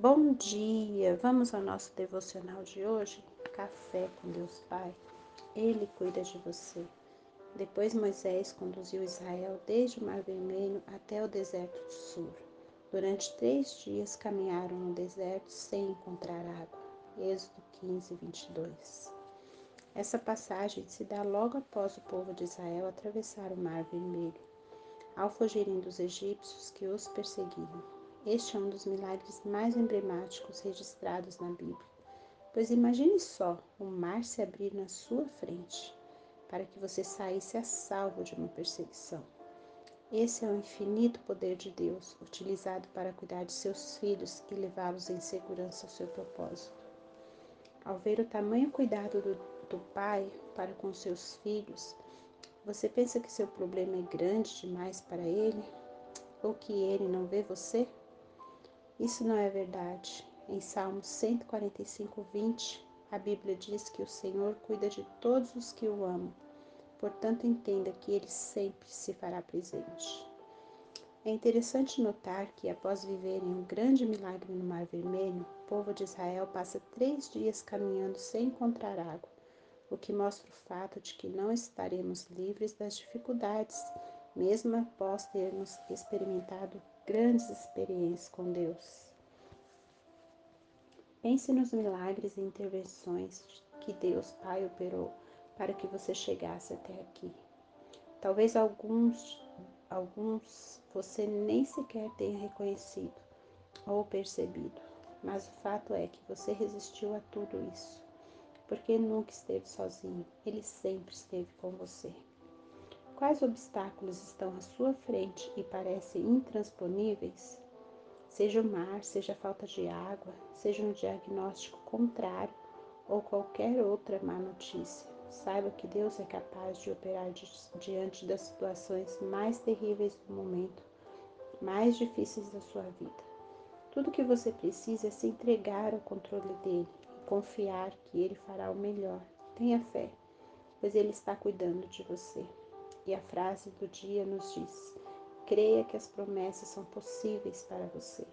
Bom dia! Vamos ao nosso devocional de hoje? Café com Deus Pai. Ele cuida de você. Depois Moisés conduziu Israel desde o Mar Vermelho até o deserto de Sur. Durante três dias caminharam no deserto sem encontrar água. Êxodo 15, 22. Essa passagem se dá logo após o povo de Israel atravessar o Mar Vermelho, ao fugirem dos egípcios que os perseguiam. Este é um dos milagres mais emblemáticos registrados na Bíblia. Pois imagine só o mar se abrir na sua frente, para que você saísse a salvo de uma perseguição. Esse é o infinito poder de Deus, utilizado para cuidar de seus filhos e levá-los em segurança ao seu propósito. Ao ver o tamanho cuidado do, do pai para com seus filhos, você pensa que seu problema é grande demais para ele? Ou que ele não vê você? Isso não é verdade. Em Salmos 145, 20, a Bíblia diz que o Senhor cuida de todos os que o amam. Portanto, entenda que ele sempre se fará presente. É interessante notar que, após viverem um grande milagre no Mar Vermelho, o povo de Israel passa três dias caminhando sem encontrar água, o que mostra o fato de que não estaremos livres das dificuldades, mesmo após termos experimentado grandes experiências com Deus. Pense nos milagres e intervenções que Deus Pai operou para que você chegasse até aqui. Talvez alguns, alguns você nem sequer tenha reconhecido ou percebido, mas o fato é que você resistiu a tudo isso, porque nunca esteve sozinho, ele sempre esteve com você. Quais obstáculos estão à sua frente e parecem intransponíveis? Seja o mar, seja a falta de água, seja um diagnóstico contrário ou qualquer outra má notícia. Saiba que Deus é capaz de operar diante das situações mais terríveis do momento, mais difíceis da sua vida. Tudo que você precisa é se entregar ao controle dele e confiar que ele fará o melhor. Tenha fé, pois ele está cuidando de você. E a frase do dia nos diz: creia que as promessas são possíveis para você.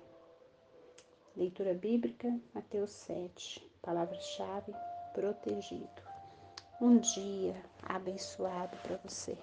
Leitura bíblica, Mateus 7. Palavra-chave: protegido. Um dia abençoado para você.